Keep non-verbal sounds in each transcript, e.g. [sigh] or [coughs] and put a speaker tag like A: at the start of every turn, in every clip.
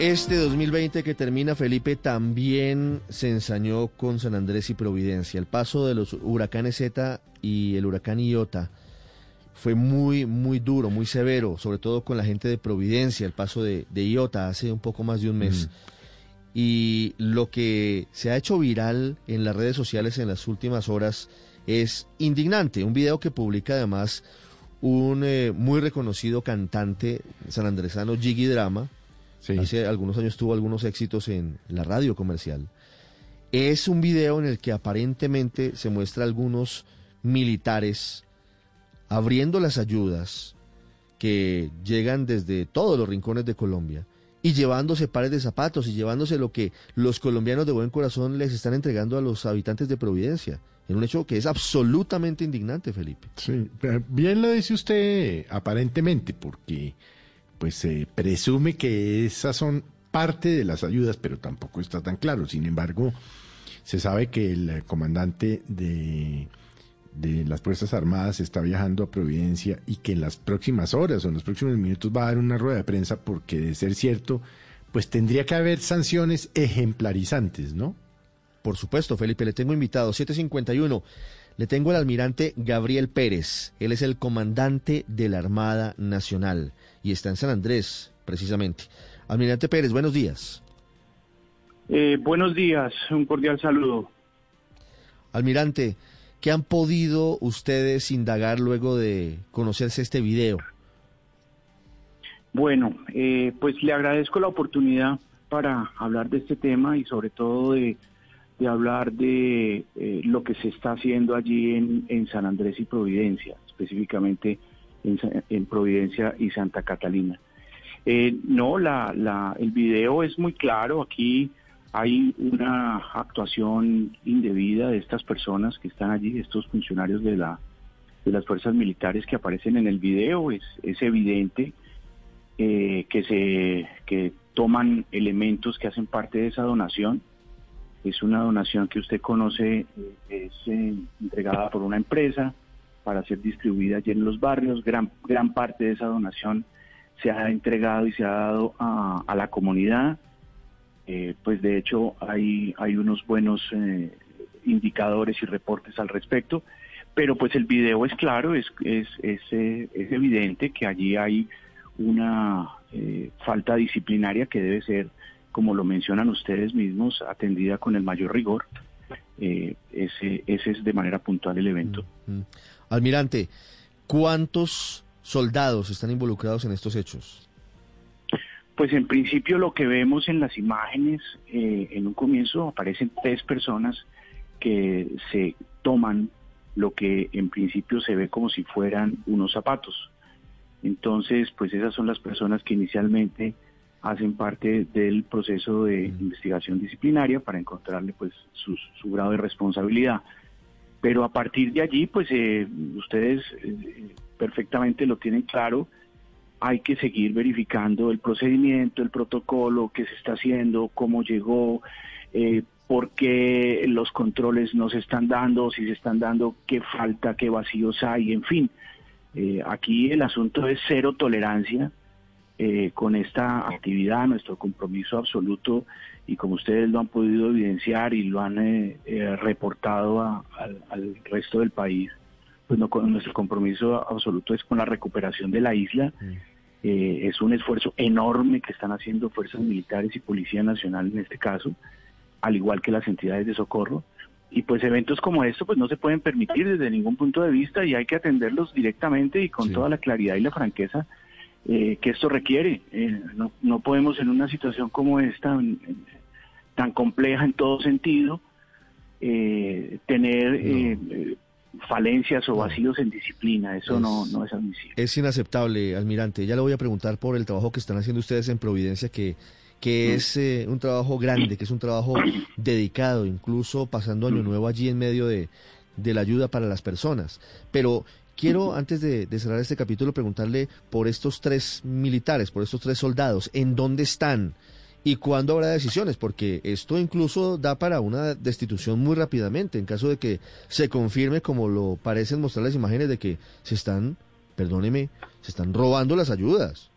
A: Este 2020 que termina, Felipe, también se ensañó con San Andrés y Providencia. El paso de los huracanes Z y el huracán Iota fue muy, muy duro, muy severo, sobre todo con la gente de Providencia, el paso de, Iota hace un poco más de un mes. Y lo que se ha hecho viral en las redes sociales en las últimas horas es indignante. Un video que publica además un eh, muy reconocido cantante sanandresano, Jiggy Drama, Hace algunos años tuvo algunos éxitos en la radio comercial. Es un video en el que aparentemente se muestra algunos militares abriendo las ayudas que llegan desde todos los rincones de Colombia y llevándose pares de zapatos y llevándose lo que los colombianos de buen corazón les están entregando a los habitantes de Providencia. En un hecho que es absolutamente indignante, Felipe.
B: Sí, bien lo dice usted aparentemente, porque pues se presume que esas son parte de las ayudas, pero tampoco está tan claro. Sin embargo, se sabe que el comandante de, de las Fuerzas Armadas está viajando a Providencia y que en las próximas horas o en los próximos minutos va a dar una rueda de prensa porque de ser cierto, pues tendría que haber sanciones ejemplarizantes, ¿no?
A: Por supuesto, Felipe, le tengo invitado, 751. Le tengo al almirante Gabriel Pérez. Él es el comandante de la Armada Nacional y está en San Andrés, precisamente. Almirante Pérez, buenos días.
C: Eh, buenos días, un cordial saludo.
A: Almirante, ¿qué han podido ustedes indagar luego de conocerse este video?
C: Bueno, eh, pues le agradezco la oportunidad para hablar de este tema y sobre todo de, hablar de eh, lo que se está haciendo allí en, en San Andrés y Providencia, específicamente en, Providencia y Santa Catalina. Eh, no, la, el video es muy claro. Aquí hay una actuación indebida de estas personas que están allí, estos funcionarios de, la, de las fuerzas militares que aparecen en el video. Es, es evidente eh, que, se, que toman elementos que hacen parte de esa donación. Es una donación que usted conoce, es eh, entregada por una empresa para ser distribuida allí en los barrios. Gran, gran parte de esa donación se ha entregado y se ha dado a, la comunidad. Eh, pues de hecho hay, hay unos buenos eh, indicadores y reportes al respecto, pero pues el video es claro, es, es, es, eh, es evidente que allí hay una falta disciplinaria que debe ser, como lo mencionan ustedes mismos, atendida con el mayor rigor. ese, ese es de manera puntual el evento. Mm, mm.
A: Almirante, ¿cuántos soldados están involucrados en estos hechos?
C: Pues en principio lo que vemos en las imágenes, eh, en un comienzo aparecen tres personas que se toman lo que en principio se ve como si fueran unos zapatos. Entonces, pues esas son las personas que inicialmente hacen parte del proceso de investigación disciplinaria para encontrarle pues su, su grado de responsabilidad. Pero a partir de allí, pues eh, ustedes eh, perfectamente lo tienen claro, hay que seguir verificando el procedimiento, el protocolo, qué se está haciendo, cómo llegó, eh, por qué los controles no se están dando, si se están dando, qué falta, qué vacíos hay, en fin. aquí el asunto es cero tolerancia eh, con esta actividad, nuestro compromiso absoluto, y como ustedes lo han podido evidenciar y lo han eh, eh, reportado al resto del país, pues no, nuestro compromiso absoluto es con la recuperación de la isla. es un esfuerzo enorme que están haciendo fuerzas militares y Policía Nacional en este caso, al igual que las entidades de socorro. Y pues eventos como esto pues no se pueden permitir desde ningún punto de vista y hay que atenderlos directamente y con toda la claridad y la franqueza eh, que esto requiere. Eh, no, no, podemos en una situación como esta, tan compleja en todo sentido, eh, tener falencias o vacíos en disciplina. Eso no, no es admisible.
A: Es inaceptable, almirante. Ya le voy a preguntar por el trabajo que están haciendo ustedes en Providencia, que, que
C: Mm.
A: es eh, un trabajo grande, que es un trabajo [coughs] dedicado, incluso pasando Año
C: Mm.
A: Nuevo allí en medio de, de la ayuda para las personas. Pero quiero, antes de, de cerrar este capítulo, preguntarle por estos tres militares, por estos tres soldados, ¿en dónde están? ¿Y cuándo habrá decisiones? Porque esto incluso da para una destitución muy rápidamente, en caso de que se confirme, como lo parecen mostrar las imágenes, de que se están, perdóneme, se están robando las ayudas.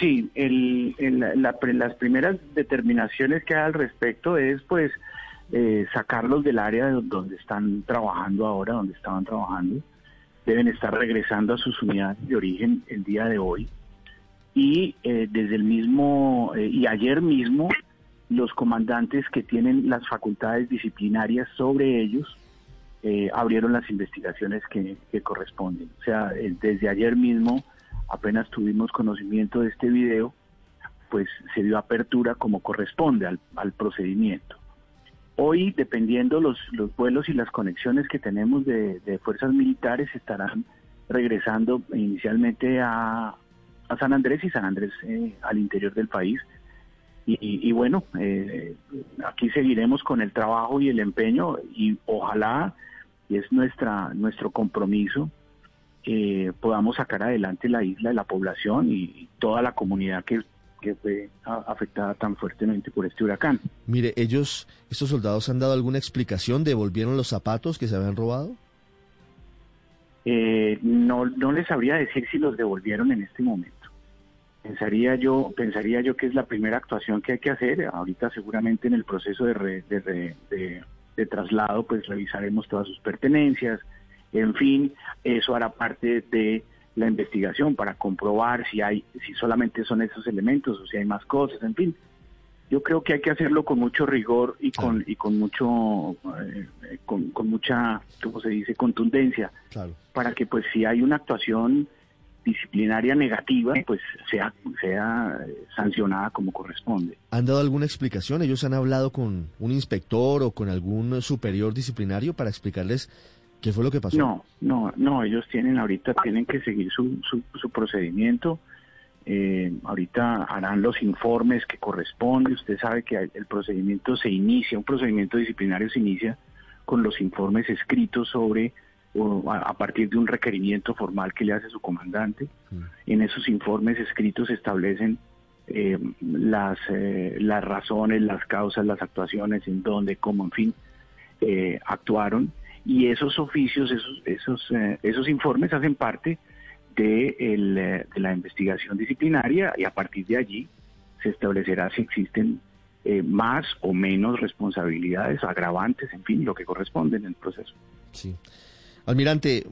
C: Sí, el, el- la- las primeras determinaciones que hay al respecto es pues eh, sacarlos del área de donde están trabajando ahora, donde estaban trabajando. Deben estar regresando a sus unidades de origen el día de hoy. Y eh, desde el mismo, eh, y ayer mismo, los comandantes que tienen las facultades disciplinarias sobre ellos eh, abrieron las investigaciones que, corresponden. O sea, eh, desde ayer mismo apenas tuvimos conocimiento de este video, pues se dio apertura como corresponde al procedimiento. Hoy, dependiendo los, los vuelos y las conexiones que tenemos de, fuerzas militares, estarán regresando inicialmente a, San Andrés y San Andrés eh, al interior del país. Y, y- bueno, eh, aquí seguiremos con el trabajo y el empeño y ojalá, y es nuestra nuestro compromiso, eh, podamos sacar adelante la isla, la población y toda la comunidad que, que fue afectada tan fuertemente por este huracán.
A: Mire, ellos, estos soldados han dado alguna explicación, devolvieron los zapatos que se habían robado.
C: Eh, no, no les sabría decir si los devolvieron en este momento. Pensaría yo, pensaría yo que es la primera actuación que hay que hacer. Ahorita seguramente en el proceso de, re- de, re- de- de traslado, pues revisaremos todas sus pertenencias. En fin, eso hará parte de la investigación para comprobar si hay, si solamente son esos elementos o si hay más cosas. En fin, yo creo que hay que hacerlo con mucho rigor y con y con mucho, eh, con, con mucha, ¿cómo se dice, contundencia
A: Claro.
C: para que pues si hay una actuación disciplinaria negativa, pues sea, sea eh, sancionada como corresponde.
A: ¿Han dado alguna explicación? ¿Ellos han hablado con un inspector o con algún superior disciplinario para explicarles qué fue lo que pasó?
C: No, no, no, ellos tienen ahorita, tienen que seguir su, su, su procedimiento. Eh, ahorita harán los informes que corresponde. Usted sabe que el procedimiento se inicia, un procedimiento disciplinario se inicia con los informes escritos sobre o a, a partir de un requerimiento formal que le hace su comandante. En esos informes escritos se establecen eh, las, eh, las razones, las causas, las actuaciones, en dónde, cómo, en fin, eh, actuaron. Y esos oficios, esos, esos, eh, esos informes hacen parte de, el, eh, de la investigación disciplinaria y a partir de allí se establecerá si existen eh, más o menos responsabilidades, agravantes, en fin, lo que corresponde en el proceso.
A: Sí. Almirante,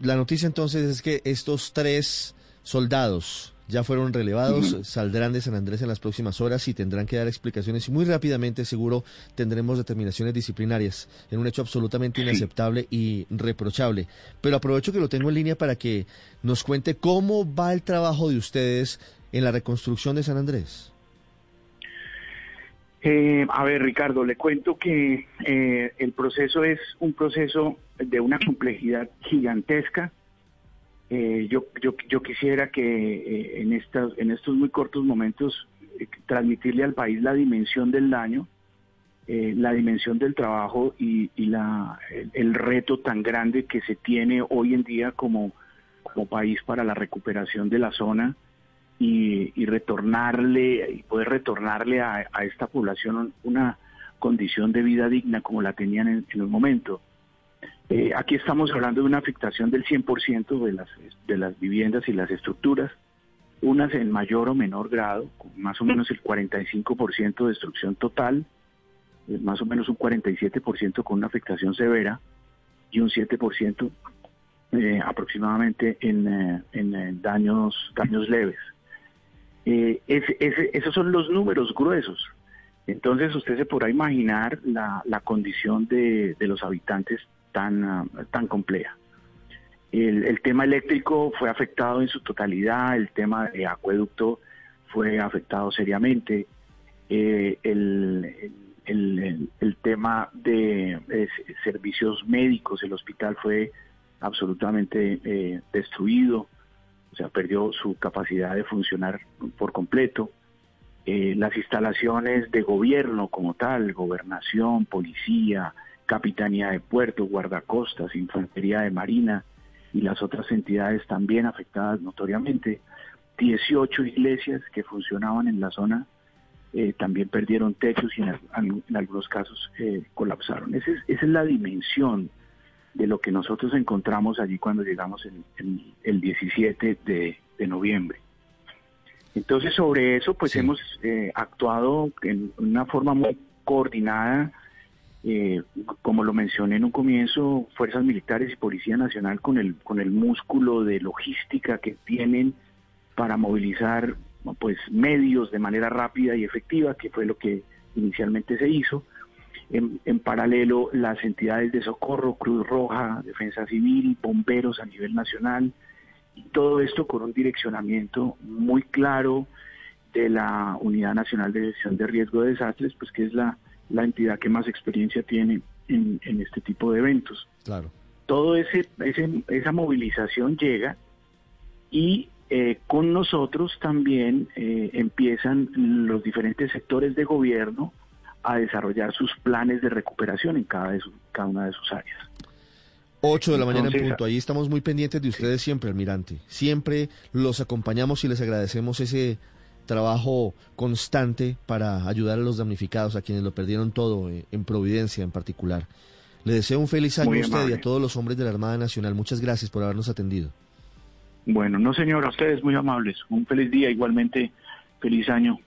A: la noticia entonces es que estos tres soldados ya fueron relevados, saldrán de San Andrés en las próximas horas y tendrán que dar explicaciones y muy rápidamente seguro tendremos determinaciones disciplinarias en un hecho absolutamente inaceptable y reprochable. Pero aprovecho que lo tengo en línea para que nos cuente cómo va el trabajo de ustedes en la reconstrucción de San Andrés.
C: Eh, a ver, Ricardo, le cuento que eh, el proceso es un proceso de una complejidad gigantesca. Eh, yo, yo, yo quisiera que eh, en, estas, en estos muy cortos momentos eh, transmitirle al país la dimensión del daño, eh, la dimensión del trabajo y, la, el, el reto tan grande que se tiene hoy en día como, como país para la recuperación de la zona y, y retornarle y poder retornarle a, a esta población una condición de vida digna como la tenían en, en un momento. Eh, aquí estamos hablando de una afectación del 100% de las, de las viviendas y las estructuras, unas en mayor o menor grado, con más o menos el 45% de destrucción total, eh, más o menos un 47% con una afectación severa y un 7% eh, aproximadamente en, eh, en, daños, daños leves. Eh, ese- ese- esos son los números gruesos. Entonces usted se podrá imaginar la, la condición de, de los habitantes tan, ah, tan compleja. El, el tema eléctrico fue afectado en su totalidad, el tema de acueducto fue afectado seriamente, eh, el, el- el- tema de servicios médicos, el hospital fue absolutamente eh, destruido, o sea, perdió su capacidad de funcionar por completo. eh, las instalaciones de gobierno como tal, gobernación, policía, capitanía de puertos, guardacostas, infantería de marina y las otras entidades también afectadas notoriamente. 18 iglesias que funcionaban en la zona eh, también perdieron techos y en, algunos casos eh, colapsaron. Esa es, esa es, la dimensión de lo que nosotros encontramos allí cuando llegamos el 17 de, noviembre. Entonces sobre eso pues hemos eh, actuado en una forma muy coordinada, como lo mencioné en un comienzo, fuerzas militares y Policía Nacional con el, con el músculo de logística que tienen para movilizar pues medios de manera rápida y efectiva, que fue lo que inicialmente se hizo. En, paralelo, las entidades de socorro, Cruz Roja, Defensa Civil, bomberos a nivel nacional, y todo esto con un direccionamiento muy claro de la Unidad Nacional de Gestión de Riesgo de Desastres, pues que es la, la entidad que más experiencia tiene en, en este tipo de eventos.
A: Claro.
C: Todo ese, ese esa movilización llega y eh, con nosotros también eh, empiezan los diferentes sectores de gobierno a desarrollar sus planes de recuperación en cada, de cada una de sus áreas.
A: 8 de la mañana en punto. Ahí estamos muy pendientes de ustedes siempre, almirante. Siempre los acompañamos y les agradecemos ese trabajo constante para ayudar a los damnificados, a quienes lo perdieron todo, eh, en Providencia en particular. Le deseo un feliz año a usted y a todos los hombres de la Armada Nacional. Muchas gracias por habernos atendido.
C: Bueno, no señor, a ustedes muy amables. Un feliz día igualmente feliz año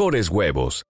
D: mejores huevos.